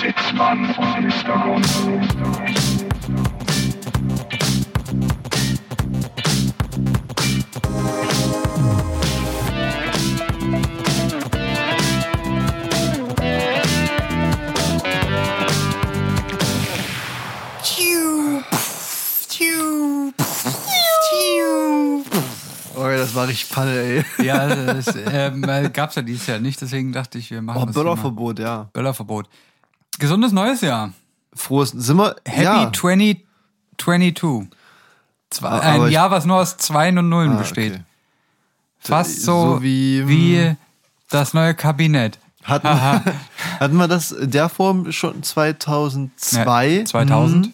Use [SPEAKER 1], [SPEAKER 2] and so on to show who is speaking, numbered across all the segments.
[SPEAKER 1] Sitzmann vom Hintergrund.
[SPEAKER 2] Oh, das war richtig Panne, ey.
[SPEAKER 3] Ja, das ähm, gab es ja dieses Jahr nicht, deswegen dachte ich, wir machen
[SPEAKER 2] Oh,
[SPEAKER 3] das Thema.
[SPEAKER 2] Böllerverbot, ja.
[SPEAKER 3] Böllerverbot. Gesundes neues Jahr.
[SPEAKER 2] Frohes, sind wir,
[SPEAKER 3] Happy
[SPEAKER 2] ja.
[SPEAKER 3] 2022. Zwei,
[SPEAKER 2] Ah,
[SPEAKER 3] ein Jahr, was nur aus Zweien und Nullen
[SPEAKER 2] Ah,
[SPEAKER 3] besteht.
[SPEAKER 2] okay.
[SPEAKER 3] Fast so,
[SPEAKER 2] So wie-
[SPEAKER 3] wie das neue Kabinett.
[SPEAKER 2] Hatten, hatten wir das in der Form schon 2002?
[SPEAKER 3] Ja, 2000.
[SPEAKER 2] Hm,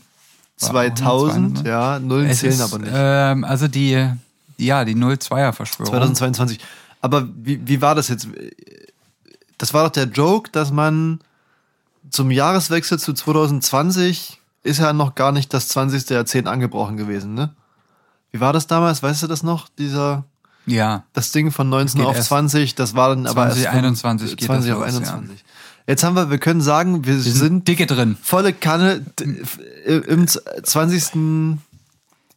[SPEAKER 2] 2000, ja. Nullen zählen
[SPEAKER 3] ist,
[SPEAKER 2] aber nicht.
[SPEAKER 3] Ähm, also die, ja, die 02er-Verschwörung.
[SPEAKER 2] 2022. Aber wie, wie war das jetzt? Das war doch der Joke, dass man zum Jahreswechsel zu 2020 ist ja noch gar nicht das 20. Jahrzehnt angebrochen gewesen, ne? Wie war das damals? Weißt du das noch? Dieser,
[SPEAKER 3] Ja,
[SPEAKER 2] das Ding von 19
[SPEAKER 3] Geht
[SPEAKER 2] auf
[SPEAKER 3] erst
[SPEAKER 2] 20, das war dann aber erst von
[SPEAKER 3] 2021 geht
[SPEAKER 2] 20
[SPEAKER 3] das
[SPEAKER 2] auf
[SPEAKER 3] los,
[SPEAKER 2] 21. Jetzt haben wir, wir können sagen, wir,
[SPEAKER 3] wir sind
[SPEAKER 2] sind
[SPEAKER 3] dicke drin.
[SPEAKER 2] volle Kanne im 20.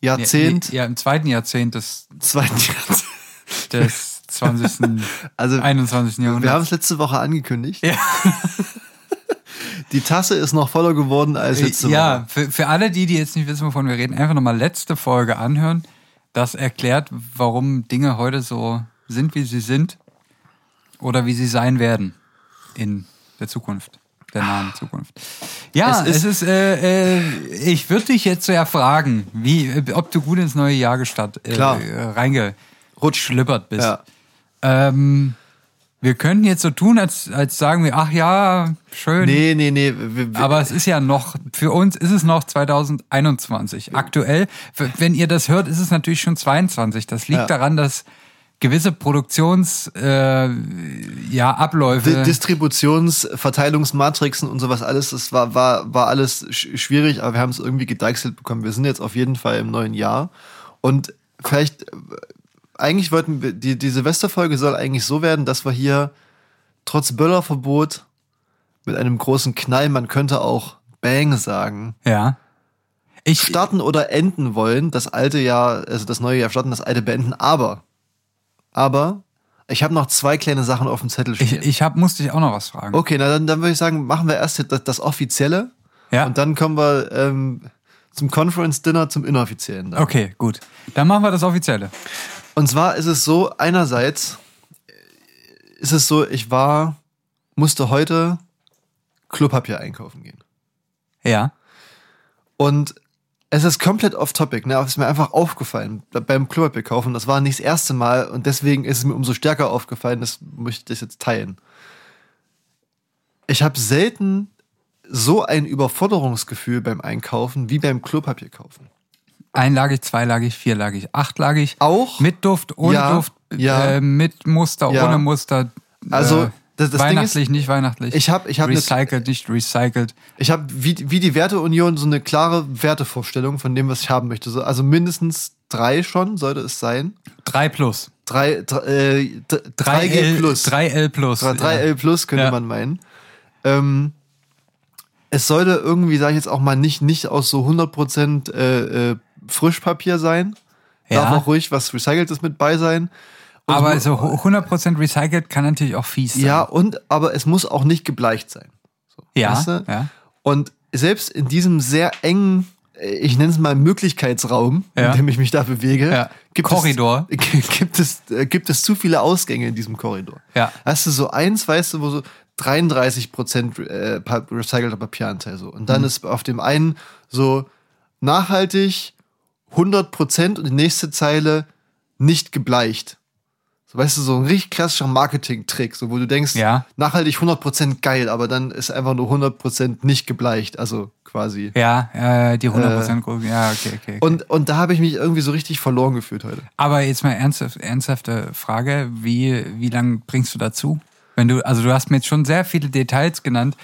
[SPEAKER 2] Jahrzehnt,
[SPEAKER 3] Ja, im zweiten Jahrzehnt des,
[SPEAKER 2] zweiten Jahrzehnt.
[SPEAKER 3] des 20.
[SPEAKER 2] Also
[SPEAKER 3] 21.
[SPEAKER 2] Wir haben
[SPEAKER 3] Jahrhunderts.
[SPEAKER 2] es letzte Woche angekündigt.
[SPEAKER 3] Ja.
[SPEAKER 2] Die Tasse ist noch voller geworden als letzte
[SPEAKER 3] ja,
[SPEAKER 2] Woche.
[SPEAKER 3] für, für alle die, die jetzt nicht wissen, wovon wir reden, einfach nochmal letzte Folge anhören. Das erklärt, warum Dinge heute so sind, wie sie sind oder wie sie sein werden in der Zukunft, der nahen Zukunft. Ja,
[SPEAKER 2] Es
[SPEAKER 3] es
[SPEAKER 2] ist-
[SPEAKER 3] ist, äh, äh, ich würde dich jetzt ja fragen, wie, äh, ob du gut ins neue Jahr gestatt, äh, äh, reingeschlippert bist.
[SPEAKER 2] Ja.
[SPEAKER 3] Ähm, wir könnten jetzt so tun, als, als sagen wir, ach ja, schön.
[SPEAKER 2] Nee, nee, nee. Wir, wir,
[SPEAKER 3] Aber es ist ja noch, für uns ist es noch 2021. Aktuell, wenn ihr das hört, ist es natürlich schon 22. Das liegt
[SPEAKER 2] Ja.
[SPEAKER 3] daran, dass gewisse Produktions, äh, ja, Abläufe.
[SPEAKER 2] Di- Distributions-, Verteilungsmatrixen und sowas alles, das war, war, war alles sch schwierig, aber wir haben es irgendwie gedeichselt bekommen. Wir sind jetzt auf jeden Fall im neuen Jahr. Und vielleicht, äh, eigentlich wollten wir, die, die Silvesterfolge soll eigentlich so werden, dass wir hier trotz Böllerverbot mit einem großen Knall, man könnte auch Bang sagen,
[SPEAKER 3] ja. Ich,
[SPEAKER 2] starten oder enden wollen, das alte Jahr, also das neue Jahr starten, das alte beenden, aber, aber, ich habe noch zwei kleine Sachen auf dem Zettel
[SPEAKER 3] ich,
[SPEAKER 2] stehen.
[SPEAKER 3] ich hab, musste dich auch noch was fragen.
[SPEAKER 2] okay, na dann, dann würde ich sagen, machen wir erst das, das Offizielle
[SPEAKER 3] Ja.
[SPEAKER 2] und dann kommen wir ähm, zum Conference Dinner, zum Inoffiziellen. Dann.
[SPEAKER 3] Okay, gut. Dann machen wir das Offizielle.
[SPEAKER 2] Und zwar ist es so, einerseits ist es so, ich war, musste heute Klopapier einkaufen gehen.
[SPEAKER 3] Ja.
[SPEAKER 2] Und es ist komplett off-topic, ne? aber es ist mir einfach aufgefallen beim Klopapier kaufen. Das war nicht das erste Mal und deswegen ist es mir umso stärker aufgefallen, das möchte ich jetzt teilen. Ich habe selten so ein Überforderungsgefühl beim Einkaufen wie beim Klopapier kaufen.
[SPEAKER 3] Einlagig, zweilagig, vierlagig, achtlagig.
[SPEAKER 2] Auch?
[SPEAKER 3] Mit Duft, ohne
[SPEAKER 2] Ja,
[SPEAKER 3] Duft,
[SPEAKER 2] ja.
[SPEAKER 3] Äh, mit Muster,
[SPEAKER 2] Ja.
[SPEAKER 3] ohne Muster.
[SPEAKER 2] Also,
[SPEAKER 3] äh,
[SPEAKER 2] das- das
[SPEAKER 3] weihnachtlich,
[SPEAKER 2] ist,
[SPEAKER 3] nicht weihnachtlich.
[SPEAKER 2] ich hab- ich hab
[SPEAKER 3] recycelt, nicht recycelt.
[SPEAKER 2] Ich habe wie, wie die Werteunion so eine klare Wertevorstellung von dem, was ich haben möchte. So, also mindestens drei schon sollte es sein.
[SPEAKER 3] 3 plus.
[SPEAKER 2] Drei, drei, äh, d-
[SPEAKER 3] 3
[SPEAKER 2] 3G
[SPEAKER 3] L
[SPEAKER 2] plus.
[SPEAKER 3] 3L plus.
[SPEAKER 2] 3L plus könnte
[SPEAKER 3] Ja.
[SPEAKER 2] man meinen. Ähm, es sollte irgendwie, sage ich jetzt auch mal, nicht, nicht aus so 100% äh, äh, Frischpapier sein.
[SPEAKER 3] Ja.
[SPEAKER 2] Darf auch ruhig was Recyceltes mit bei sein. Und
[SPEAKER 3] Aber so
[SPEAKER 2] mu-
[SPEAKER 3] 100% recycelt kann natürlich auch fies sein.
[SPEAKER 2] Ja, und, aber es muss auch nicht gebleicht sein.
[SPEAKER 3] ja,
[SPEAKER 2] weißt du?
[SPEAKER 3] ja.
[SPEAKER 2] Und selbst in diesem sehr engen, äh, ich nenne es mal Möglichkeitsraum,
[SPEAKER 3] Ja.
[SPEAKER 2] in dem ich mich da bewege,
[SPEAKER 3] Ja.
[SPEAKER 2] gibt,
[SPEAKER 3] Korridor.
[SPEAKER 2] Es, gibt, es, äh, gibt es zu viele Ausgänge in diesem Korridor.
[SPEAKER 3] Ja.
[SPEAKER 2] Hast du so eins, weißt du, wo so 33 Prozent äh, recycelter Papieranteil so. Und dann
[SPEAKER 3] Mhm.
[SPEAKER 2] ist auf dem einen so nachhaltig 100 Prozent und die nächste Zeile nicht gebleicht. So, weißt du, so ein richtig klassischer Marketing-Trick, so, wo du denkst,
[SPEAKER 3] Ja.
[SPEAKER 2] nachhaltig 100% geil, aber dann ist einfach nur 100% nicht gebleicht, also quasi.
[SPEAKER 3] Ja, äh, die 100% Gruppe. Ja, okay, okay. okay.
[SPEAKER 2] Und, und da habe ich mich irgendwie so richtig verloren gefühlt heute.
[SPEAKER 3] Aber jetzt mal ernsthaft, ernsthafte Frage, wie, wie lang bringst du dazu? Wenn du, also du hast mir jetzt schon sehr viele Details genannt,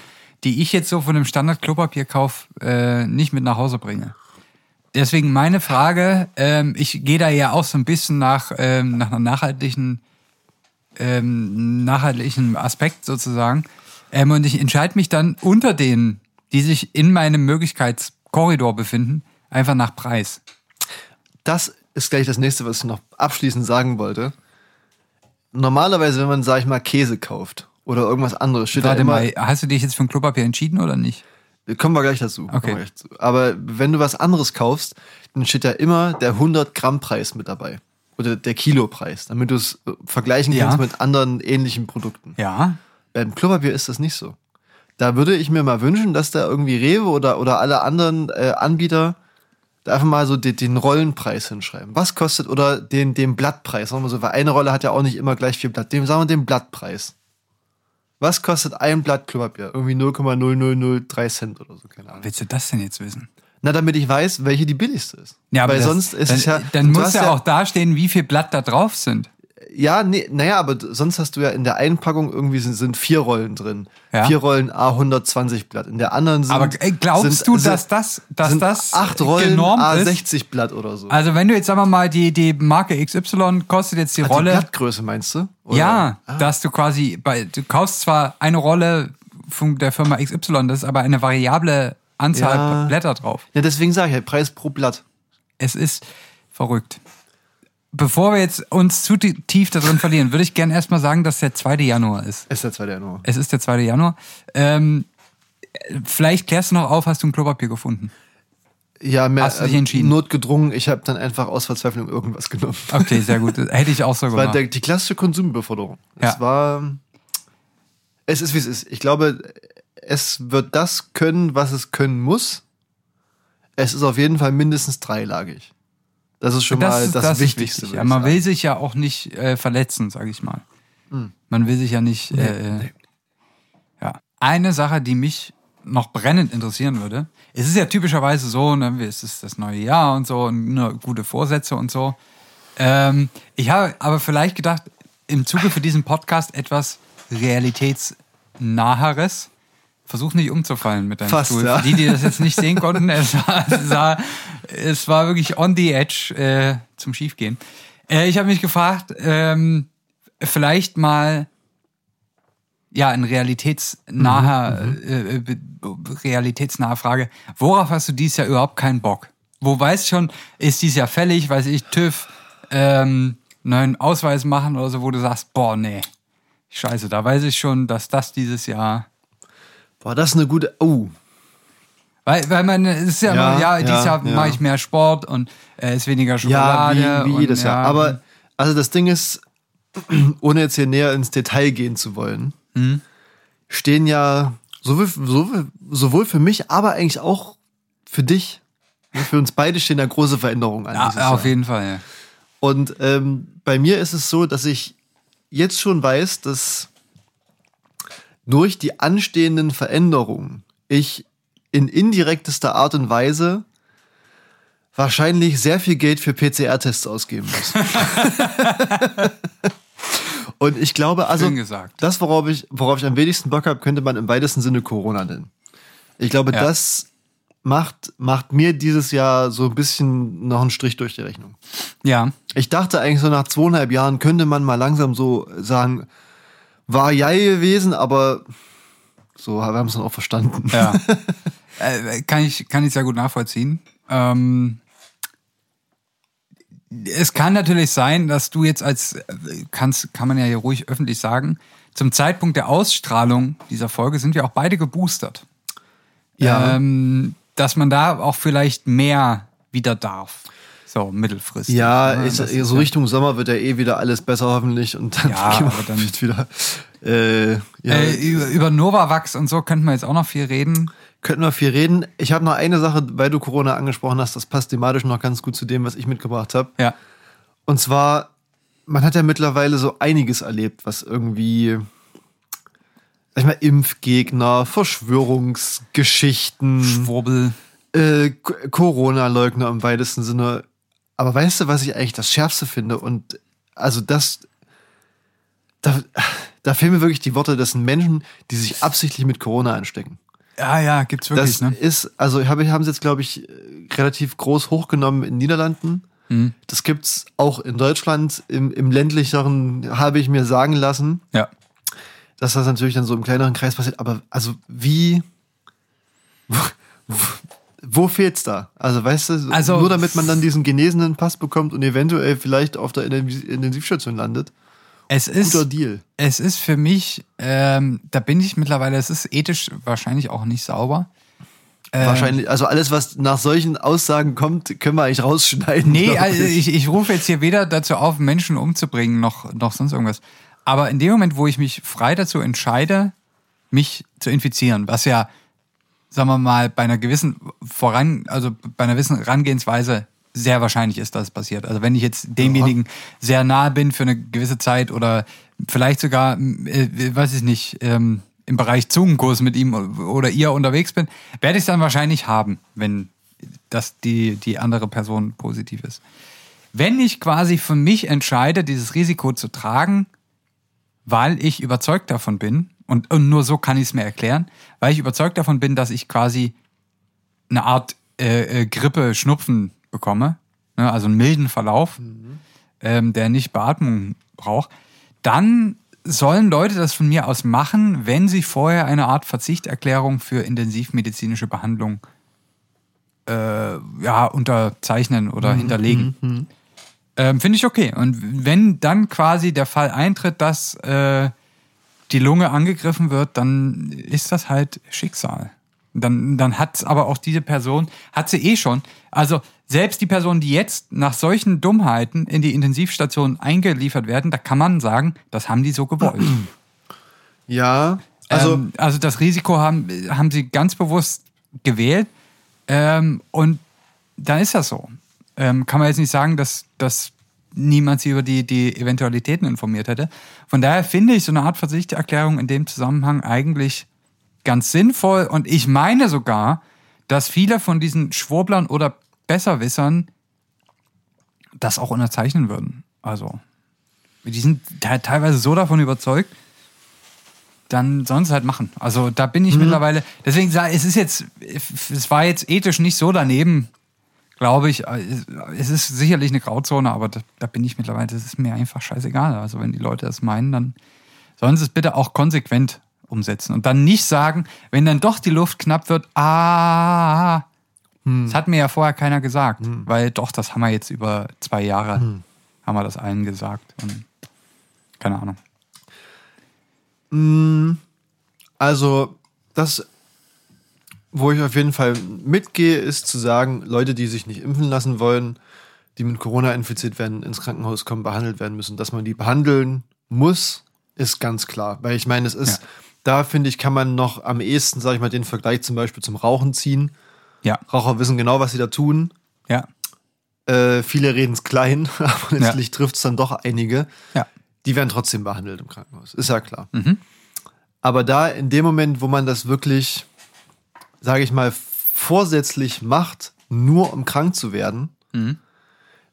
[SPEAKER 3] die ich jetzt so von dem Standard-Klopapierkauf äh, nicht mit nach Hause bringe. Deswegen meine Frage, ähm, ich gehe da ja auch so ein bisschen nach, ähm, nach einer nachhaltigen, ähm, nachhaltigen Aspekt sozusagen. Ähm, und ich entscheide mich dann unter denen, die sich in meinem Möglichkeitskorridor befinden, einfach nach Preis.
[SPEAKER 2] Das ist gleich das nächste, was ich noch abschließend sagen wollte. Normalerweise, wenn man, sag ich mal, Käse kauft oder irgendwas anderes, steht da
[SPEAKER 3] Warte
[SPEAKER 2] immer,
[SPEAKER 3] mal, hast du dich jetzt für ein Klopapier entschieden oder nicht?
[SPEAKER 2] Kommen wir gleich dazu.
[SPEAKER 3] Okay.
[SPEAKER 2] Gleich dazu. Aber wenn du was anderes kaufst, dann steht da immer der 100 Gramm Preis mit dabei. Oder der Kilopreis, damit du es äh, vergleichen
[SPEAKER 3] Ja.
[SPEAKER 2] kannst mit anderen ähnlichen Produkten.
[SPEAKER 3] Ja.
[SPEAKER 2] Beim Klopapier ist das nicht so. Da würde ich mir mal wünschen, dass da irgendwie Rewe oder, oder alle anderen äh, Anbieter da einfach mal so den, den Rollenpreis hinschreiben. Was kostet oder den, den Blattpreis, sagen wir so, weil eine Rolle hat ja auch nicht immer gleich viel Blatt. Dem sagen wir den Blattpreis. Was kostet ein Blatt Klopapier? Irgendwie 0,0003 Cent oder so, keine Ahnung.
[SPEAKER 3] Willst du das denn jetzt wissen?
[SPEAKER 2] Na, damit ich weiß, welche die billigste ist.
[SPEAKER 3] Ja, aber
[SPEAKER 2] Weil
[SPEAKER 3] das,
[SPEAKER 2] sonst ist
[SPEAKER 3] dann,
[SPEAKER 2] es ja.
[SPEAKER 3] Dann muss
[SPEAKER 2] hast
[SPEAKER 3] ja auch dastehen, wie viel Blatt da drauf sind.
[SPEAKER 2] Ja, nee, naja, aber sonst hast du ja in der Einpackung irgendwie sind, sind vier Rollen drin.
[SPEAKER 3] Ja.
[SPEAKER 2] Vier Rollen A120 Blatt. In der anderen sind.
[SPEAKER 3] Aber ey, glaubst
[SPEAKER 2] sind,
[SPEAKER 3] du, dass das, dass das
[SPEAKER 2] acht Rollen
[SPEAKER 3] genormt ist?
[SPEAKER 2] A60 Blatt oder so.
[SPEAKER 3] Also wenn du jetzt sagen wir mal die die Marke XY kostet jetzt die
[SPEAKER 2] Die
[SPEAKER 3] Rolle,
[SPEAKER 2] Blattgröße meinst du? Oder?
[SPEAKER 3] ja,
[SPEAKER 2] Ah,
[SPEAKER 3] dass du quasi bei du kaufst zwar eine Rolle von der Firma XY, das ist aber eine variable Anzahl
[SPEAKER 2] Ja.
[SPEAKER 3] Blätter drauf.
[SPEAKER 2] ja, deswegen sage ich ja, Preis pro Blatt.
[SPEAKER 3] Es ist verrückt. Bevor wir jetzt uns zu ti- tief da drin verlieren, würde ich gerne erstmal sagen, dass der 2. Januar ist.
[SPEAKER 2] Ist der 2. Januar.
[SPEAKER 3] Es ist der 2. Januar. Ähm, vielleicht klärst du noch auf, hast du ein Klopapier gefunden?
[SPEAKER 2] Ja, mehr
[SPEAKER 3] Hast du dich
[SPEAKER 2] ähm,
[SPEAKER 3] entschieden?
[SPEAKER 2] notgedrungen. Ich habe dann einfach aus Verzweiflung irgendwas genommen.
[SPEAKER 3] Okay, sehr gut. Hätte ich auch so
[SPEAKER 2] Das war
[SPEAKER 3] gemacht.
[SPEAKER 2] der, die klassische Konsumbeförderung.
[SPEAKER 3] Ja.
[SPEAKER 2] Es war. Es ist wie es ist. Ich glaube, es wird das können, was es können muss. Es ist auf jeden Fall mindestens dreilagig. Das ist schon mal
[SPEAKER 3] ist-
[SPEAKER 2] das,
[SPEAKER 3] ist
[SPEAKER 2] Wichtigste.
[SPEAKER 3] wichtig. Ja, man will sich ja auch nicht äh, verletzen, sage ich mal. Man will sich ja nicht. äh,
[SPEAKER 2] nee.
[SPEAKER 3] Ja. Eine Sache, die mich noch brennend interessieren würde, es ist ja typischerweise so, ne, es ist das neue Jahr und so und nur gute Vorsätze und so. Ähm, ich habe aber vielleicht gedacht, im Zuge für diesen Podcast etwas realitätsnaheres. Versuch nicht umzufallen mit deinem
[SPEAKER 2] Fast,
[SPEAKER 3] Stuhl.
[SPEAKER 2] ja.
[SPEAKER 3] Die, die das jetzt nicht sehen konnten, es war, es war, es war wirklich on the edge äh, zum Schiefgehen. Äh, ich habe mich gefragt, ähm, vielleicht mal ja, eine realitätsnahe, äh, äh, realitätsnahe Frage. Worauf hast du dieses Jahr überhaupt keinen Bock? Wo weißt schon, ist dieses Jahr fällig, weiß ich, TÜV, ähm, neuen Ausweis machen oder so, wo du sagst, boah, nee, scheiße, da weiß ich schon, dass das dieses Jahr,
[SPEAKER 2] Boah, das eine gute. Oh,
[SPEAKER 3] weil, weil man, es ist ja,
[SPEAKER 2] Ja,
[SPEAKER 3] immer, ja, dieses
[SPEAKER 2] ja,
[SPEAKER 3] Jahr
[SPEAKER 2] ja.
[SPEAKER 3] mache ich mehr Sport und äh, ist weniger
[SPEAKER 2] ja,
[SPEAKER 3] Schokolade.
[SPEAKER 2] wie, wie
[SPEAKER 3] und,
[SPEAKER 2] jedes
[SPEAKER 3] ja,
[SPEAKER 2] Jahr. Aber also das Ding ist, ohne jetzt hier näher ins Detail gehen zu wollen,
[SPEAKER 3] Mhm.
[SPEAKER 2] stehen ja sowohl, sowohl, sowohl für mich, aber eigentlich auch für dich, für uns beide stehen da große Veränderungen an.
[SPEAKER 3] ja, auf
[SPEAKER 2] Jahr.
[SPEAKER 3] jeden Fall, ja.
[SPEAKER 2] Und ähm, bei mir ist es so, dass ich jetzt schon weiß, dass durch die anstehenden Veränderungen ich in indirektester Art und Weise wahrscheinlich sehr viel Geld für PCR-Tests ausgeben muss. und ich glaube, also das, worauf ich, worauf ich am wenigsten Bock habe, könnte man im weitesten Sinne Corona nennen. Ich glaube,
[SPEAKER 3] Ja.
[SPEAKER 2] das macht, macht mir dieses Jahr so ein bisschen noch einen Strich durch die Rechnung.
[SPEAKER 3] Ja,
[SPEAKER 2] Ich dachte eigentlich so nach zweieinhalb Jahren könnte man mal langsam so sagen, war ja gewesen, aber so wir haben es dann auch verstanden.
[SPEAKER 3] Ja. äh, kann, ich, kann ich sehr gut nachvollziehen. Ähm, es kann natürlich sein, dass du jetzt als, äh, kannst, kann man ja hier ruhig öffentlich sagen, zum Zeitpunkt der Ausstrahlung dieser Folge sind wir auch beide geboostert.
[SPEAKER 2] Ja.
[SPEAKER 3] Ähm, dass man da auch vielleicht mehr wieder darf. So, mittelfristig.
[SPEAKER 2] Ja,
[SPEAKER 3] ne?
[SPEAKER 2] ist, so
[SPEAKER 3] ja-
[SPEAKER 2] Richtung Sommer wird ja eh wieder alles besser hoffentlich und dann,
[SPEAKER 3] Ja,
[SPEAKER 2] gehen wir
[SPEAKER 3] aber dann-
[SPEAKER 2] wird wieder. Äh, ja,
[SPEAKER 3] Äh, über, Novavax und so könnten wir jetzt auch noch viel reden.
[SPEAKER 2] könnten wir viel reden. Ich habe noch eine Sache, weil du Corona angesprochen hast, das passt thematisch noch ganz gut zu dem, was ich mitgebracht habe.
[SPEAKER 3] Ja.
[SPEAKER 2] Und zwar, man hat ja mittlerweile so einiges erlebt, was irgendwie, sag ich mal, Impfgegner, Verschwörungsgeschichten,
[SPEAKER 3] Schwurbel.
[SPEAKER 2] äh, Corona-Leugner im weitesten Sinne. Aber weißt du, was ich eigentlich das Schärfste finde? Und also das, da, da fehlen mir wirklich die Worte, das sind Menschen, die sich absichtlich mit Corona anstecken.
[SPEAKER 3] Ja, ja, gibt's wirklich,
[SPEAKER 2] Das
[SPEAKER 3] ne?
[SPEAKER 2] ist, also hab, haben sie jetzt, glaube ich, relativ groß hochgenommen in den Niederlanden.
[SPEAKER 3] Mhm.
[SPEAKER 2] Das gibt's auch in Deutschland. Im, im ländlicheren habe ich mir sagen lassen.
[SPEAKER 3] Ja.
[SPEAKER 2] dass das natürlich dann so im kleineren Kreis passiert. Aber also wie, wo, fehlt's da? Also weißt du,
[SPEAKER 3] Also-
[SPEAKER 2] nur damit man dann diesen genesenen Pass bekommt und eventuell vielleicht auf der Intensiv- Intensivstation landet.
[SPEAKER 3] Es ist,
[SPEAKER 2] Guter Deal.
[SPEAKER 3] es ist für mich, ähm, da bin ich mittlerweile, es ist ethisch wahrscheinlich auch nicht sauber. Ähm,
[SPEAKER 2] Wahrscheinlich, also alles, was nach solchen Aussagen kommt, können wir eigentlich rausschneiden.
[SPEAKER 3] Nee,
[SPEAKER 2] glaub
[SPEAKER 3] also ich, ich rufe jetzt hier weder dazu auf, Menschen umzubringen, noch, noch sonst irgendwas. Aber in dem Moment, wo ich mich frei dazu entscheide, mich zu infizieren, was ja, sagen wir mal, bei einer gewissen Voran, also bei einer gewissen Herangehensweise sehr wahrscheinlich ist, dass es passiert. Also wenn ich jetzt demjenigen sehr nahe bin für eine gewisse Zeit oder vielleicht sogar, äh, weiß ich nicht, ähm, im Bereich Zungenkurs mit ihm oder ihr unterwegs bin, werde ich es dann wahrscheinlich haben, wenn das die, die andere Person positiv ist. Wenn ich quasi für mich entscheide, dieses Risiko zu tragen, weil ich überzeugt davon bin, und, und nur so kann ich es mir erklären, weil ich überzeugt davon bin, dass ich quasi eine Art äh, äh, Grippe, Schnupfen bekomme, ne, also einen milden Verlauf, ähm, der nicht Beatmung braucht, dann sollen Leute das von mir aus machen, wenn sie vorher eine Art Verzichterklärung für intensivmedizinische Behandlung äh, ja, unterzeichnen oder hinterlegen. Ähm, Finde ich okay. Und wenn dann quasi der Fall eintritt, dass äh, die Lunge angegriffen wird, dann ist das halt Schicksal. Dann, dann hat aber auch diese Person, hat sie eh schon. Also selbst die Personen, die jetzt nach solchen Dummheiten in die Intensivstation eingeliefert werden, da kann man sagen, das haben die so gewollt.
[SPEAKER 2] Ja, also
[SPEAKER 3] ähm, also das Risiko haben, haben sie ganz bewusst gewählt. Ähm, und dann ist das so. Ähm, kann man jetzt nicht sagen, dass, dass niemand sie über die, die Eventualitäten informiert hätte. Von daher finde ich so eine Art Verzichterklärung in dem Zusammenhang eigentlich ganz sinnvoll. Und ich meine sogar, dass viele von diesen Schwurblern oder Besserwissern das auch unterzeichnen würden. Also, die sind te- teilweise so davon überzeugt, dann sollen sie es halt machen. Also da bin ich mittlerweile, deswegen sage ich, es ist jetzt, es war jetzt ethisch nicht so daneben, glaube ich. Es ist sicherlich eine Grauzone, aber da, da bin ich mittlerweile, das ist mir einfach scheißegal. Also wenn die Leute das meinen, dann sollen sie es bitte auch konsequent umsetzen und dann nicht sagen, wenn dann doch die Luft knapp wird, ah, das hat mir ja vorher keiner gesagt, weil doch, das haben wir jetzt über zwei Jahre, haben wir das allen gesagt. Und keine Ahnung.
[SPEAKER 2] Also, das, wo ich auf jeden Fall mitgehe, ist zu sagen, Leute, die sich nicht impfen lassen wollen, die mit Corona infiziert werden, ins Krankenhaus kommen, behandelt werden müssen, dass man die behandeln muss, ist ganz klar. Weil ich meine, es ist,
[SPEAKER 3] Ja.
[SPEAKER 2] da finde ich, kann man noch am ehesten, sage ich mal, den Vergleich zum Beispiel zum Rauchen ziehen.
[SPEAKER 3] Ja,
[SPEAKER 2] Raucher wissen genau, was sie da tun.
[SPEAKER 3] ja,
[SPEAKER 2] Äh, viele reden es klein, aber
[SPEAKER 3] Ja.
[SPEAKER 2] letztlich trifft es dann doch einige.
[SPEAKER 3] ja.
[SPEAKER 2] Die werden trotzdem behandelt im Krankenhaus. Ist ja klar.
[SPEAKER 3] Mhm.
[SPEAKER 2] Aber da in dem Moment, wo man das wirklich, sage ich mal, vorsätzlich macht, nur um krank zu werden,
[SPEAKER 3] Mhm.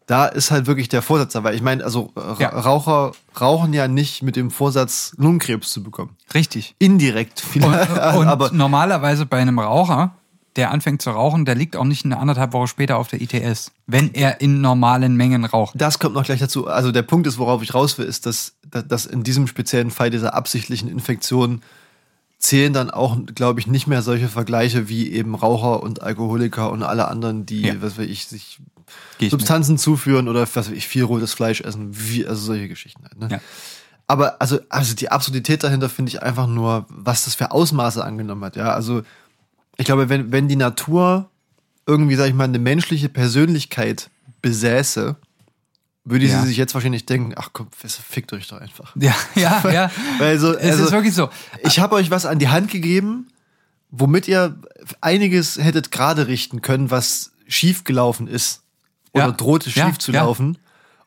[SPEAKER 2] da ist halt wirklich der Vorsatz dabei. Ich meine, also Ra-
[SPEAKER 3] Ja.
[SPEAKER 2] Raucher rauchen ja nicht mit dem Vorsatz, Lungenkrebs zu bekommen.
[SPEAKER 3] Richtig.
[SPEAKER 2] Indirekt
[SPEAKER 3] Und,
[SPEAKER 2] vielleicht.
[SPEAKER 3] und
[SPEAKER 2] aber
[SPEAKER 3] normalerweise bei einem Raucher, der anfängt zu rauchen, der liegt auch nicht eine anderthalb Woche später auf der ITS, wenn er in normalen Mengen raucht.
[SPEAKER 2] das kommt noch gleich dazu. Also der Punkt ist, worauf ich raus will, ist, dass, dass in diesem speziellen Fall dieser absichtlichen Infektion zählen dann auch, glaube ich, nicht mehr solche Vergleiche wie eben Raucher und Alkoholiker und alle anderen, die,
[SPEAKER 3] Ja.
[SPEAKER 2] was weiß ich, sich
[SPEAKER 3] Geh ich mit.
[SPEAKER 2] Substanzen zuführen oder was weiß ich, viel rotes Fleisch essen, wie, also solche Geschichten halt. Ne?
[SPEAKER 3] Ja.
[SPEAKER 2] Aber also, also die Absurdität dahinter finde ich einfach nur, was das für Ausmaße angenommen hat. Ja, also ich glaube, wenn, wenn die Natur irgendwie, sag ich mal, eine menschliche Persönlichkeit besäße, würde
[SPEAKER 3] Ja.
[SPEAKER 2] sie sich jetzt wahrscheinlich denken, ach komm, fickt euch doch einfach.
[SPEAKER 3] Ja, ja, ja.
[SPEAKER 2] Weil so,
[SPEAKER 3] es
[SPEAKER 2] also,
[SPEAKER 3] ist wirklich so.
[SPEAKER 2] ich habe euch was an die Hand gegeben, womit ihr einiges hättet gerade richten können, was schief gelaufen ist. Oder
[SPEAKER 3] Ja.
[SPEAKER 2] drohte schief
[SPEAKER 3] Ja,
[SPEAKER 2] zu laufen.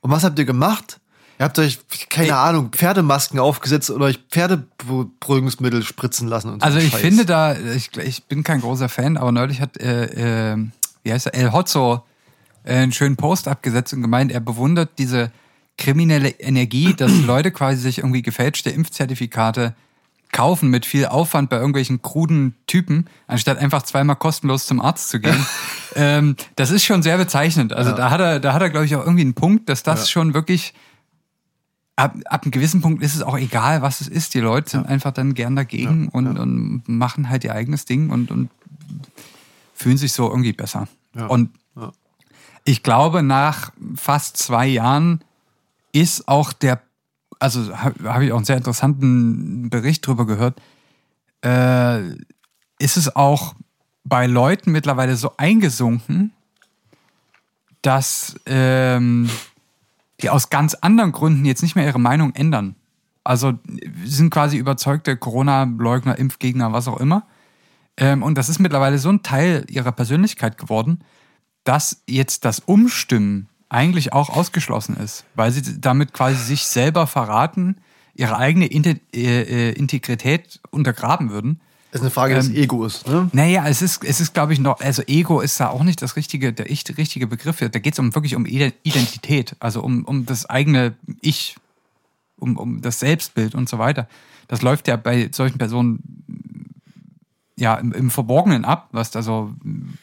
[SPEAKER 2] Und was habt ihr gemacht? Ihr habt euch, keine. Ahnung, Pferdemasken aufgesetzt oder euch Pferdeberuhigungsmittel spritzen lassen und so
[SPEAKER 3] Also ich
[SPEAKER 2] Scheiß.
[SPEAKER 3] finde da, ich, ich bin kein großer Fan, aber neulich hat, äh, äh, wie heißt er, El Hotzo einen schönen Post abgesetzt und gemeint, er bewundert diese kriminelle Energie, dass Leute quasi sich irgendwie gefälschte Impfzertifikate kaufen mit viel Aufwand bei irgendwelchen kruden Typen, anstatt einfach zweimal kostenlos zum Arzt zu gehen. ähm, das ist schon sehr bezeichnend. Also da hat er, da hat er, glaube ich, auch irgendwie einen Punkt, dass das
[SPEAKER 2] Ja.
[SPEAKER 3] schon wirklich ab, ab einem gewissen Punkt ist es auch egal, was es ist. Die Leute sind einfach dann gern dagegen
[SPEAKER 2] Ja,
[SPEAKER 3] und,
[SPEAKER 2] ja.
[SPEAKER 3] und machen halt ihr eigenes Ding und, und fühlen sich so irgendwie besser.
[SPEAKER 2] Ja,
[SPEAKER 3] Und
[SPEAKER 2] ja.
[SPEAKER 3] Ich glaube, nach fast zwei Jahren ist auch der, also habe hab ich auch einen sehr interessanten Bericht drüber gehört, äh, ist es auch bei Leuten mittlerweile so eingesunken, dass ähm, die aus ganz anderen Gründen jetzt nicht mehr ihre Meinung ändern. Also sind quasi überzeugte Corona-Leugner, Impfgegner, was auch immer. Ähm, und das ist mittlerweile so ein Teil ihrer Persönlichkeit geworden, dass jetzt das Umstimmen eigentlich auch ausgeschlossen ist, weil sie damit quasi sich selber verraten, ihre eigene äh, äh, Integrität untergraben würden.
[SPEAKER 2] ist eine Frage des
[SPEAKER 3] Ähm,
[SPEAKER 2] Egos. Ne?
[SPEAKER 3] Naja, es ist, es ist, glaube ich, noch, also Ego ist da auch nicht das richtige, der ich- richtige Begriff. Da geht es um wirklich um Ide- Identität, also um, um das eigene Ich, um, um das Selbstbild und so weiter. Das läuft ja bei solchen Personen ja im, im Verborgenen ab, was da so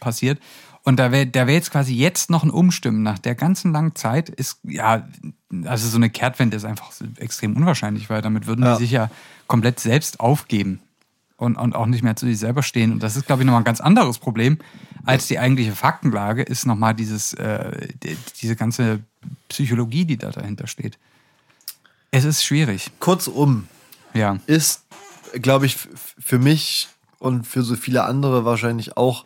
[SPEAKER 3] passiert. Und da wäre da wär jetzt quasi jetzt noch ein Umstimmen nach der ganzen langen Zeit ist, ja, also so eine Kehrtwende ist einfach extrem unwahrscheinlich, weil damit würden
[SPEAKER 2] Ja.
[SPEAKER 3] die sich ja komplett selbst aufgeben und, und auch nicht mehr zu sich selber stehen. Und das ist, glaube ich, nochmal ein ganz anderes Problem als die eigentliche Faktenlage, ist nochmal dieses, äh, die, diese ganze Psychologie, die da dahinter steht. Es ist schwierig,
[SPEAKER 2] Kurzum,
[SPEAKER 3] ja.
[SPEAKER 2] ist, glaube ich, für mich und für so viele andere wahrscheinlich auch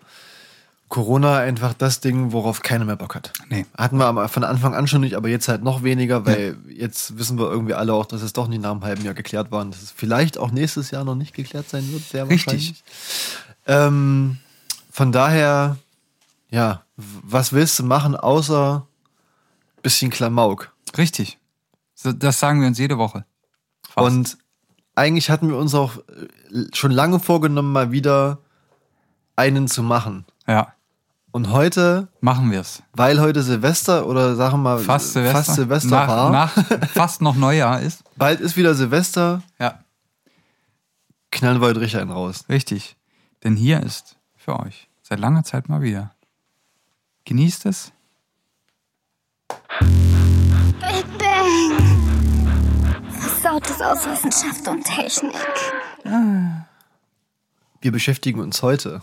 [SPEAKER 2] Corona einfach das Ding, worauf keiner mehr Bock hat.
[SPEAKER 3] Nee.
[SPEAKER 2] Hatten wir von Anfang an schon nicht, aber jetzt halt noch weniger, weil jetzt wissen wir irgendwie alle auch, dass es doch nicht nach einem halben Jahr geklärt war und dass es vielleicht auch nächstes Jahr noch nicht geklärt sein wird. Sehr
[SPEAKER 3] Richtig.
[SPEAKER 2] wahrscheinlich. Ähm, von daher, ja, was willst du machen, außer bisschen Klamauk?
[SPEAKER 3] Richtig. Das sagen wir uns jede Woche. Fast.
[SPEAKER 2] Und eigentlich hatten wir uns auch äh, schon lange vorgenommen, mal wieder einen zu machen.
[SPEAKER 3] ja,
[SPEAKER 2] Und heute,
[SPEAKER 3] machen wir es.
[SPEAKER 2] weil heute Silvester oder sagen wir mal
[SPEAKER 3] Fast Silvester.
[SPEAKER 2] fast Silvester
[SPEAKER 3] nach,
[SPEAKER 2] war,
[SPEAKER 3] Nach, fast noch Neujahr ist.
[SPEAKER 2] bald ist wieder Silvester,
[SPEAKER 3] Ja,
[SPEAKER 2] knallen wir heute richtig einen raus.
[SPEAKER 3] richtig. Denn hier ist für euch seit langer Zeit mal wieder. Genießt es.
[SPEAKER 4] Big Bang. Versautes aus Wissenschaft und Technik.
[SPEAKER 2] Wir beschäftigen uns heute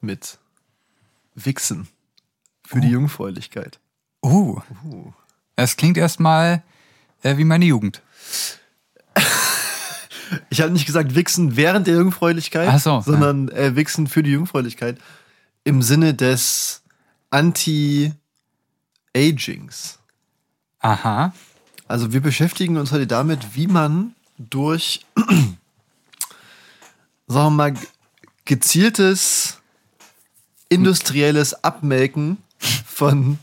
[SPEAKER 2] mit Wichsen für die Jungfräulichkeit.
[SPEAKER 3] Uh. Es klingt erstmal äh, wie meine Jugend.
[SPEAKER 2] Ich habe nicht gesagt Wichsen während der Jungfräulichkeit,
[SPEAKER 3] so,
[SPEAKER 2] sondern äh, Wichsen für die Jungfräulichkeit im Sinne des Anti-Agings.
[SPEAKER 3] Aha.
[SPEAKER 2] Also wir beschäftigen uns heute damit, wie man durch, sagen wir mal, gezieltes industrielles Abmelken von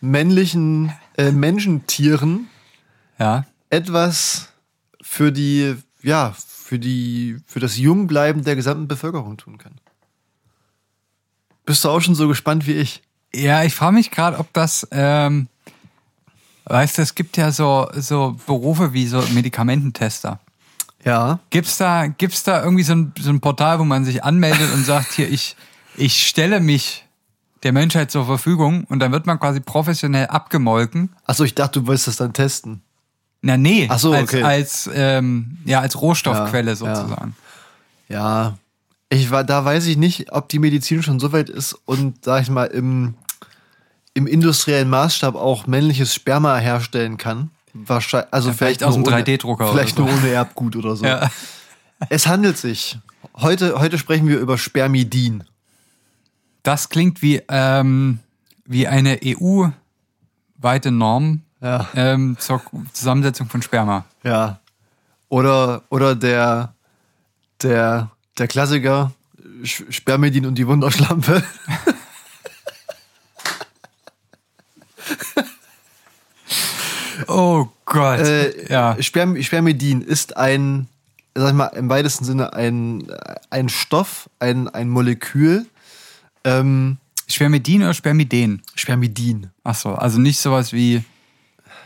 [SPEAKER 2] männlichen äh, Menschentieren
[SPEAKER 3] Ja.
[SPEAKER 2] etwas für die, ja, für die, für das Jungbleiben der gesamten Bevölkerung tun kann. Bist du auch schon so gespannt wie ich?
[SPEAKER 3] Ja, ich frage mich gerade, ob das, ähm, weißt du, es gibt ja so, so Berufe wie so Medikamententester.
[SPEAKER 2] Ja.
[SPEAKER 3] Gibt's da, gibt's da irgendwie so ein, so ein Portal, wo man sich anmeldet und sagt, hier, ich, ich stelle mich der Menschheit zur Verfügung und dann wird man quasi professionell abgemolken.
[SPEAKER 2] Achso, ich dachte, du wolltest das dann testen.
[SPEAKER 3] Na nee,
[SPEAKER 2] Ach so,
[SPEAKER 3] als,
[SPEAKER 2] okay.
[SPEAKER 3] als, ähm, ja, als Rohstoffquelle
[SPEAKER 2] Ja,
[SPEAKER 3] sozusagen.
[SPEAKER 2] Ja. Ich war, da weiß ich nicht, ob die Medizin schon so weit ist und, sag ich mal, im, im industriellen Maßstab auch männliches Sperma herstellen kann. Wahrscheinlich, also
[SPEAKER 3] Ja, vielleicht
[SPEAKER 2] vielleicht,
[SPEAKER 3] aus
[SPEAKER 2] ohne-
[SPEAKER 3] 3D-Drucker oder
[SPEAKER 2] Vielleicht
[SPEAKER 3] so.
[SPEAKER 2] nur ohne Erbgut oder so.
[SPEAKER 3] Ja.
[SPEAKER 2] Es handelt sich. Heute, heute sprechen wir über Spermidin.
[SPEAKER 3] Das klingt wie, ähm, wie eine EU-weite Norm
[SPEAKER 2] Ja.
[SPEAKER 3] ähm, zur Zusammensetzung von Sperma.
[SPEAKER 2] Ja. Oder, oder der, der, der Klassiker, Spermidin und die Wunderschlampe.
[SPEAKER 3] Oh Gott.
[SPEAKER 2] Äh,
[SPEAKER 3] ja.
[SPEAKER 2] Sperm, Spermidin ist ein, sag ich mal, im weitesten Sinne ein, ein Stoff, ein, ein Molekül. Ähm,
[SPEAKER 3] Spermidin oder Spermiden?
[SPEAKER 2] Spermidin.
[SPEAKER 3] Ach so, also nicht sowas wie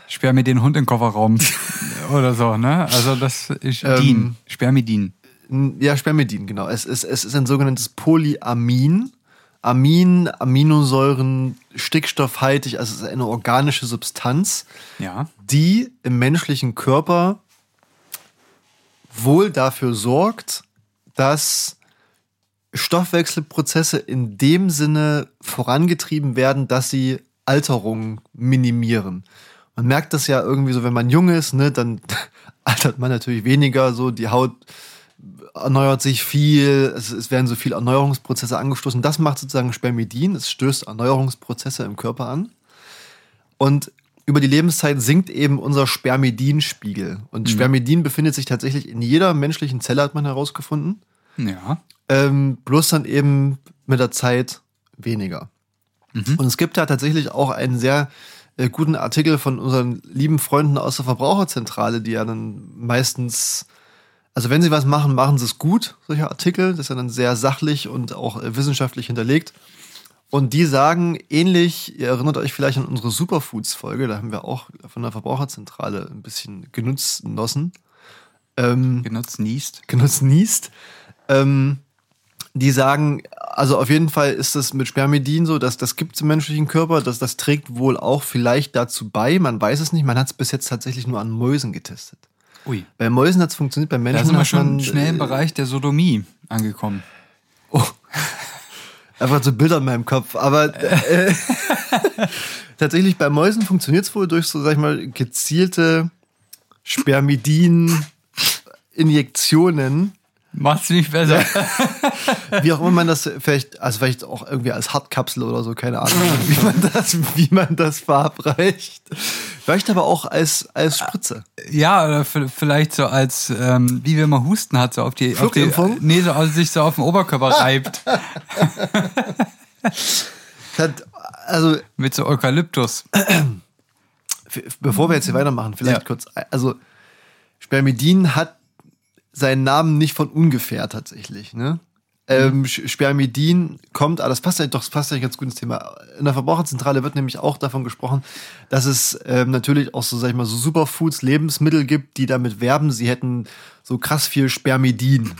[SPEAKER 3] Spermidin Hund im Kofferraum oder so, ne? Also das ist
[SPEAKER 2] Ähm,
[SPEAKER 3] Din, Spermidin.
[SPEAKER 2] Ja, Spermidin, genau. Es ist, es ist ein sogenanntes Polyamin, Amin, Aminosäuren, stickstoffhaltig, also es ist eine organische Substanz,
[SPEAKER 3] Ja.
[SPEAKER 2] die im menschlichen Körper wohl dafür sorgt, dass Stoffwechselprozesse in dem Sinne vorangetrieben werden, dass sie Alterung minimieren. Man merkt das ja irgendwie so, wenn man jung ist, ne, dann altert man natürlich weniger, so die Haut erneuert sich viel, es, es werden so viele Erneuerungsprozesse angestoßen. Das macht sozusagen Spermidin, es stößt Erneuerungsprozesse im Körper an. Und über die Lebenszeit sinkt eben unser Spermidinspiegel. Und Spermidin befindet sich tatsächlich in jeder menschlichen Zelle, hat man herausgefunden.
[SPEAKER 3] Ja.
[SPEAKER 2] Ähm, bloß dann eben mit der Zeit weniger. Und es gibt da tatsächlich auch einen sehr äh, guten Artikel von unseren lieben Freunden aus der Verbraucherzentrale, die ja dann meistens, also wenn sie was machen, machen sie es gut, solche Artikel. Das ist ja dann sehr sachlich und auch äh, wissenschaftlich hinterlegt. Und die sagen ähnlich, ihr erinnert euch vielleicht an unsere Superfoods-Folge, da haben wir auch von der Verbraucherzentrale ein bisschen genutzt, genossen. Ähm,
[SPEAKER 3] Genutzt, niest.
[SPEAKER 2] genutzt niest. Ähm, die sagen, also auf jeden Fall ist es mit Spermidin so, dass das gibt es im menschlichen Körper, dass das trägt wohl auch vielleicht dazu bei, man weiß es nicht, man hat es bis jetzt tatsächlich nur an Mäusen getestet.
[SPEAKER 3] Ui.
[SPEAKER 2] Bei Mäusen hat es funktioniert, bei Menschen
[SPEAKER 3] Da sind wir schon
[SPEAKER 2] man,
[SPEAKER 3] schnell im
[SPEAKER 2] äh,
[SPEAKER 3] Bereich der Sodomie angekommen.
[SPEAKER 2] Einfach so Bilder in meinem Kopf. Aber äh, tatsächlich bei Mäusen funktioniert es wohl durch so, sag ich mal, gezielte Spermidin-Injektionen.
[SPEAKER 3] Macht's nicht besser.
[SPEAKER 2] Wie auch immer man das vielleicht, also vielleicht auch irgendwie als Hartkapsel oder so, keine Ahnung, wie man das, wie man das verabreicht. Vielleicht aber auch als, als Spritze.
[SPEAKER 3] Ja, oder vielleicht so als, ähm, wie wenn man Husten hat, so auf die, auf die
[SPEAKER 2] Schluckimpfung?
[SPEAKER 3] nee, so, also sich so auf den Oberkörper reibt.
[SPEAKER 2] Hat- Also,
[SPEAKER 3] mit so Eukalyptus.
[SPEAKER 2] bevor wir jetzt hier weitermachen, vielleicht
[SPEAKER 3] Ja.
[SPEAKER 2] kurz, also Spermidin hat seinen Namen nicht von ungefähr tatsächlich, ne? Ähm, Sch- Spermidin kommt, ah, das passt ja doch, das passt ja ganz gut ins Thema. In der Verbraucherzentrale wird nämlich auch davon gesprochen, dass es ähm, natürlich auch so, sag ich mal, so Superfoods, Lebensmittel gibt, die damit werben, sie hätten so krass viel Spermidin.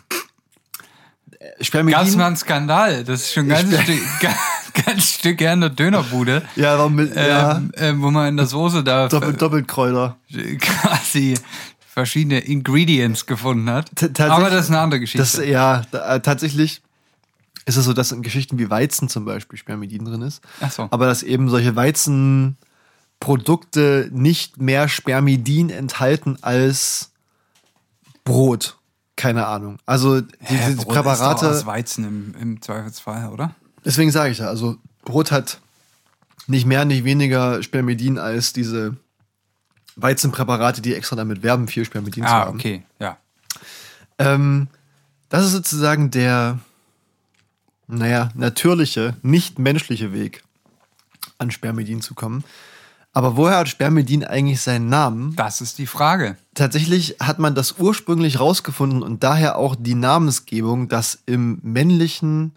[SPEAKER 2] Äh, Spermidin.
[SPEAKER 3] Gab's mal einen Skandal. Das ist schon ein ganzes Stück, ga- ganz Stück her in der Dönerbude.
[SPEAKER 2] ja, warum ja,
[SPEAKER 3] Ähm, äh, wo man in der Soße da
[SPEAKER 2] doppelt, Doppelkräuter.
[SPEAKER 3] quasi verschiedene Ingredients gefunden hat. Aber das ist eine andere Geschichte.
[SPEAKER 2] Das, ja, da, äh, tatsächlich ist es so, dass in Geschichten wie Weizen zum Beispiel Spermidin drin ist.
[SPEAKER 3] Ach so.
[SPEAKER 2] Aber dass eben solche Weizenprodukte nicht mehr Spermidin enthalten als Brot. Keine Ahnung. Also die,
[SPEAKER 3] Hä,
[SPEAKER 2] diese
[SPEAKER 3] Brot ist
[SPEAKER 2] Präparate.
[SPEAKER 3] aus Weizen im, im Zweifelsfall, oder?
[SPEAKER 2] Deswegen sage ich ja, also Brot hat nicht mehr, nicht weniger Spermidin als diese Weizenpräparate, die extra damit werben, viel Spermidin zu
[SPEAKER 3] Ah,
[SPEAKER 2] haben.
[SPEAKER 3] okay, ja.
[SPEAKER 2] Ähm, das ist sozusagen der, naja, natürliche, nicht menschliche Weg, an Spermidin zu kommen. Aber woher hat Spermidin eigentlich seinen Namen?
[SPEAKER 3] Das ist die Frage.
[SPEAKER 2] Tatsächlich hat man das ursprünglich rausgefunden und daher auch die Namensgebung, dass im männlichen,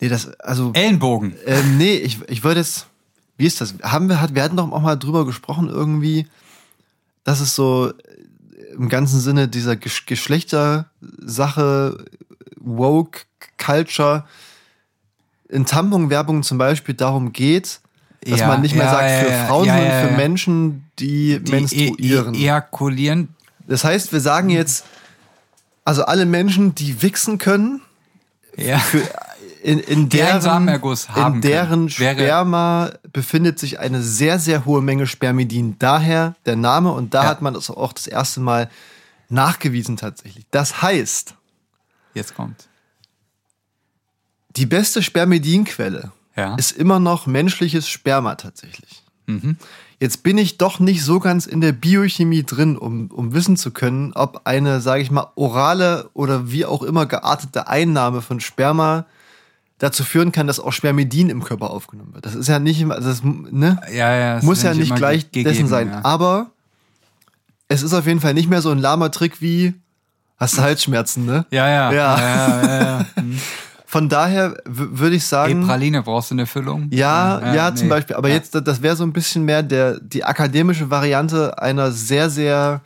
[SPEAKER 2] nee, das, also,
[SPEAKER 3] Ellenbogen.
[SPEAKER 2] ähm, nee, ich, ich würde jetzt, wie ist das? Haben wir, hat, wir hatten doch auch mal drüber gesprochen irgendwie, dass es so äh, im ganzen Sinne dieser Gesch Geschlechtersache, woke Culture, in Tampon-Werbung zum Beispiel darum geht, dass
[SPEAKER 3] Ja,
[SPEAKER 2] man nicht mehr
[SPEAKER 3] ja,
[SPEAKER 2] sagt für
[SPEAKER 3] ja,
[SPEAKER 2] Frauen, sondern für. Menschen, die,
[SPEAKER 3] Die
[SPEAKER 2] menstruieren.
[SPEAKER 3] E e ejakulieren.
[SPEAKER 2] das heißt, wir sagen jetzt, also alle Menschen, die wichsen können, für, in, in deren, in deren
[SPEAKER 3] können.
[SPEAKER 2] Sperma befindet sich eine sehr, sehr hohe Menge Spermidin. Daher der Name und da
[SPEAKER 3] Ja.
[SPEAKER 2] hat man das auch das erste Mal nachgewiesen tatsächlich. Das heißt,
[SPEAKER 3] Jetzt kommt.
[SPEAKER 2] die beste Spermidinquelle
[SPEAKER 3] Ja.
[SPEAKER 2] ist immer noch menschliches Sperma tatsächlich. Jetzt bin ich doch nicht so ganz in der Biochemie drin, um, um wissen zu können, ob eine, sage ich mal, orale oder wie auch immer geartete Einnahme von Sperma dazu führen kann, dass auch Spermidin im Körper aufgenommen wird. Das ist ja nicht immer, das, ne?
[SPEAKER 3] Ja, ja. es
[SPEAKER 2] muss ja nicht gleich
[SPEAKER 3] ge-
[SPEAKER 2] dessen
[SPEAKER 3] gegeben,
[SPEAKER 2] sein.
[SPEAKER 3] ja.
[SPEAKER 2] Aber es ist auf jeden Fall nicht mehr so ein lahmer Trick wie hast du Halsschmerzen, ne?
[SPEAKER 3] Ja, ja.
[SPEAKER 2] Ja.
[SPEAKER 3] ja, ja, ja. Hm.
[SPEAKER 2] Von daher würde ich sagen,
[SPEAKER 3] Praline, brauchst du eine Füllung?
[SPEAKER 2] ja, ja, zum
[SPEAKER 3] nee.
[SPEAKER 2] Beispiel. Aber
[SPEAKER 3] Ja.
[SPEAKER 2] jetzt, das wäre so ein bisschen mehr der, die akademische Variante einer sehr, sehr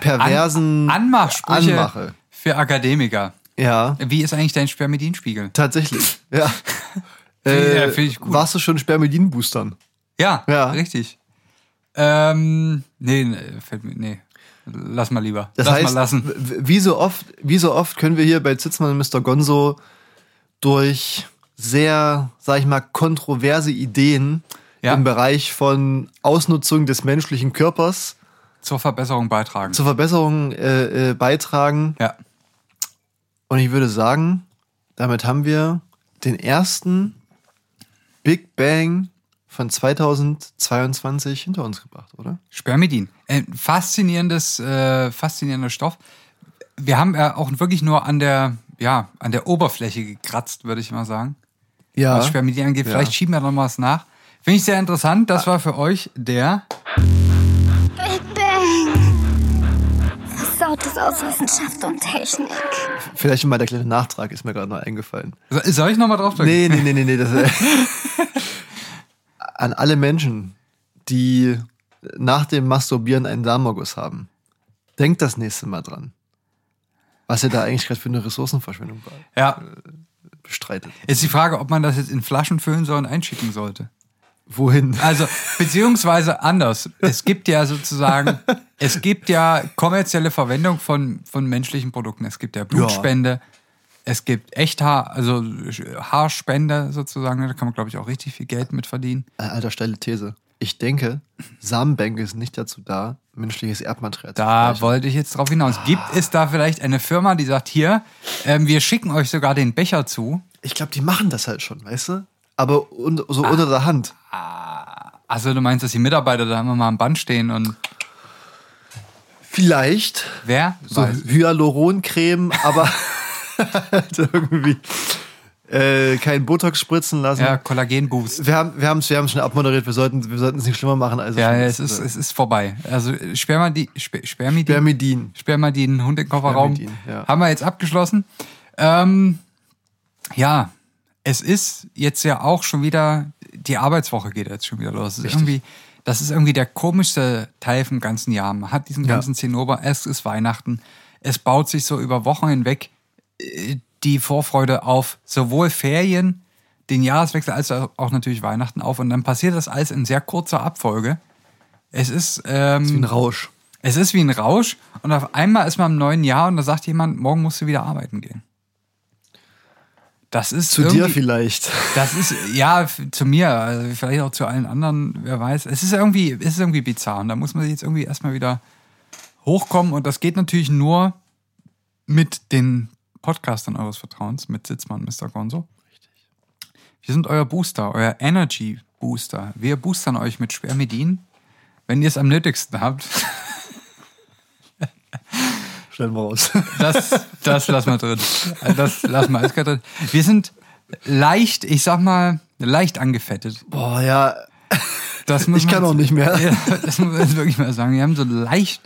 [SPEAKER 2] perversen
[SPEAKER 3] Ah, An Anmachsprüche
[SPEAKER 2] Anmache.
[SPEAKER 3] für Akademiker.
[SPEAKER 2] Ja,
[SPEAKER 3] Wie ist eigentlich dein Spermidinspiegel?
[SPEAKER 2] tatsächlich. Ja.
[SPEAKER 3] Ja,
[SPEAKER 2] äh,
[SPEAKER 3] find ich gut.
[SPEAKER 2] Warst du schon Spermidin-Boostern?
[SPEAKER 3] Ja,
[SPEAKER 2] Ja.
[SPEAKER 3] richtig. Ähm, nee, nee, fällt mir, nee. Lass mal lieber.
[SPEAKER 2] Das
[SPEAKER 3] Lass
[SPEAKER 2] heißt,
[SPEAKER 3] mal lassen.
[SPEAKER 2] wie so oft, wie so oft können wir hier bei Zitzmann und Mr. Gonzo durch sehr, sag ich mal, kontroverse Ideen
[SPEAKER 3] Ja.
[SPEAKER 2] im Bereich von Ausnutzung des menschlichen Körpers
[SPEAKER 3] Zur Verbesserung beitragen.
[SPEAKER 2] zur Verbesserung äh, äh, beitragen.
[SPEAKER 3] ja.
[SPEAKER 2] Und ich würde sagen, damit haben wir den ersten Big Bang von 2022 hinter uns gebracht, oder?
[SPEAKER 3] Spermidin. Ein faszinierendes, äh, faszinierender Stoff. Wir haben ja auch wirklich nur an der, ja, an der Oberfläche gekratzt, würde ich mal sagen.
[SPEAKER 2] Ja.
[SPEAKER 3] Was Spermidin angeht.
[SPEAKER 2] Ja.
[SPEAKER 3] Vielleicht schieben wir noch was nach. Finde ich sehr interessant. Das war für euch der.
[SPEAKER 4] Big Bang. Aus Wissenschaft und Technik.
[SPEAKER 2] Vielleicht mal der kleine Nachtrag ist mir gerade noch eingefallen.
[SPEAKER 3] So- Soll ich nochmal drauf drücken?
[SPEAKER 2] Nee, nee, nee, nee, nee. Das, äh, an alle Menschen, die nach dem Masturbieren einen Samenerguss haben, denkt das nächste Mal dran. Was ihr da eigentlich gerade für eine Ressourcenverschwendung
[SPEAKER 3] Ja.
[SPEAKER 2] bestreitet.
[SPEAKER 3] Ist die Frage, ob man das jetzt in Flaschen füllen soll und einschicken sollte.
[SPEAKER 2] Wohin?
[SPEAKER 3] Also, beziehungsweise anders. Es gibt ja sozusagen, es gibt ja kommerzielle Verwendung von, von menschlichen Produkten. Es gibt ja Blutspende, es gibt Echthaar, also Haarspende sozusagen. Da kann man, glaube ich, auch richtig viel Geld mit verdienen.
[SPEAKER 2] Äh, Alter, steile These. Ich denke, Samenbänke sind nicht dazu da, menschliches Erbmaterial zu
[SPEAKER 3] Da
[SPEAKER 2] speichern.
[SPEAKER 3] wollte ich jetzt drauf hinaus. Gibt es da vielleicht eine Firma, die sagt, hier, ähm, wir schicken euch sogar den Becher zu?
[SPEAKER 2] Ich glaube, die machen das halt schon, weißt du? Aber un so
[SPEAKER 3] Ah.
[SPEAKER 2] unter der Hand.
[SPEAKER 3] Also du meinst, dass die Mitarbeiter da immer mal am Band stehen und
[SPEAKER 2] Vielleicht
[SPEAKER 3] wer?
[SPEAKER 2] so
[SPEAKER 3] weiß.
[SPEAKER 2] Hyaluroncreme, aber irgendwie äh, kein Botox spritzen lassen.
[SPEAKER 3] Ja, Kollagenboost.
[SPEAKER 2] Wir haben wir haben wir haben schon abmoderiert. Wir sollten wir sollten es nicht schlimmer machen. Also
[SPEAKER 3] Ja, es ist, es ist vorbei. Also Spermadi, Sper, Spermidin,
[SPEAKER 2] Spermidin.
[SPEAKER 3] Spermadin, Hund im Kofferraum.
[SPEAKER 2] Spermidin, ja.
[SPEAKER 3] Haben wir jetzt abgeschlossen. Ähm, ja, es ist jetzt ja auch schon wieder, die Arbeitswoche geht jetzt schon wieder los. Es ist irgendwie, das ist irgendwie der komischste Teil vom ganzen Jahr. Man hat diesen
[SPEAKER 2] Ja.
[SPEAKER 3] ganzen Zinnober, es ist Weihnachten. Es baut sich so über Wochen hinweg äh, die Vorfreude auf sowohl Ferien, den Jahreswechsel als auch natürlich Weihnachten auf. Und dann passiert das alles in sehr kurzer Abfolge. Es ist, ähm,
[SPEAKER 2] Wie ein Rausch.
[SPEAKER 3] es ist wie ein Rausch und auf einmal ist man im neuen Jahr und da sagt jemand, morgen musst du wieder arbeiten gehen. Das ist
[SPEAKER 2] Zu dir vielleicht.
[SPEAKER 3] Das ist ja zu mir, also vielleicht auch zu allen anderen, wer weiß. Es ist irgendwie, es ist irgendwie bizarr und da muss man jetzt irgendwie erstmal wieder hochkommen und das geht natürlich nur mit den Podcastern eures Vertrauens, mit Sitzmann, Mr. Gonzo. Wir sind euer Booster, euer Energy Booster. Wir boostern euch mit Spermidin, wenn ihr es am nötigsten habt.
[SPEAKER 2] Stellen wir raus.
[SPEAKER 3] Das, das lassen wir drin. Das lassen wir eiskalt drin. Wir sind leicht, ich sag mal, leicht angefettet.
[SPEAKER 2] Boah, ja.
[SPEAKER 3] Das
[SPEAKER 2] Ich kann auch nicht mehr.
[SPEAKER 3] Ja, das muss man jetzt wirklich mal sagen. Wir haben so leicht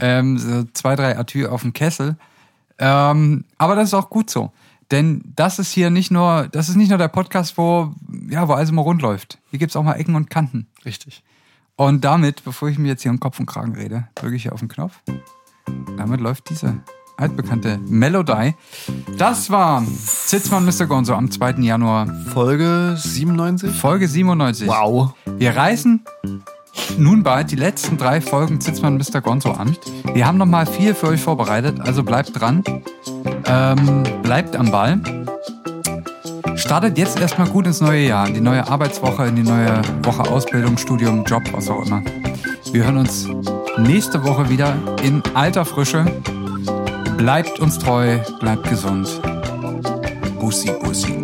[SPEAKER 3] ähm, so zwei, drei Atü auf dem Kessel. Ähm, aber das ist auch gut so. Denn das ist hier nicht nur, das ist nicht nur der Podcast, wo, ja, wo alles immer rund läuft. Hier gibt's auch mal Ecken und Kanten.
[SPEAKER 2] Richtig.
[SPEAKER 3] Und damit, bevor ich mir jetzt hier um Kopf und Kragen rede, drücke ich hier auf den Knopf. Damit läuft diese altbekannte Melodie. Das war Sitzmann Mr. Gonzo am 2. Januar,
[SPEAKER 2] Folge 97.
[SPEAKER 3] Folge 97.
[SPEAKER 2] Wow.
[SPEAKER 3] Wir reißen nun bald die letzten drei Folgen Zitzmann Mr. Gonzo an. Wir haben noch mal viel für euch vorbereitet, also bleibt dran. Ähm, bleibt am Ball. Startet jetzt erstmal gut ins neue Jahr, in die neue Arbeitswoche, in die neue Woche Ausbildung, Studium, Job, was auch immer. Wir hören uns nächste Woche wieder in alter Frische. Bleibt uns treu, bleibt gesund. Bussi, Bussi.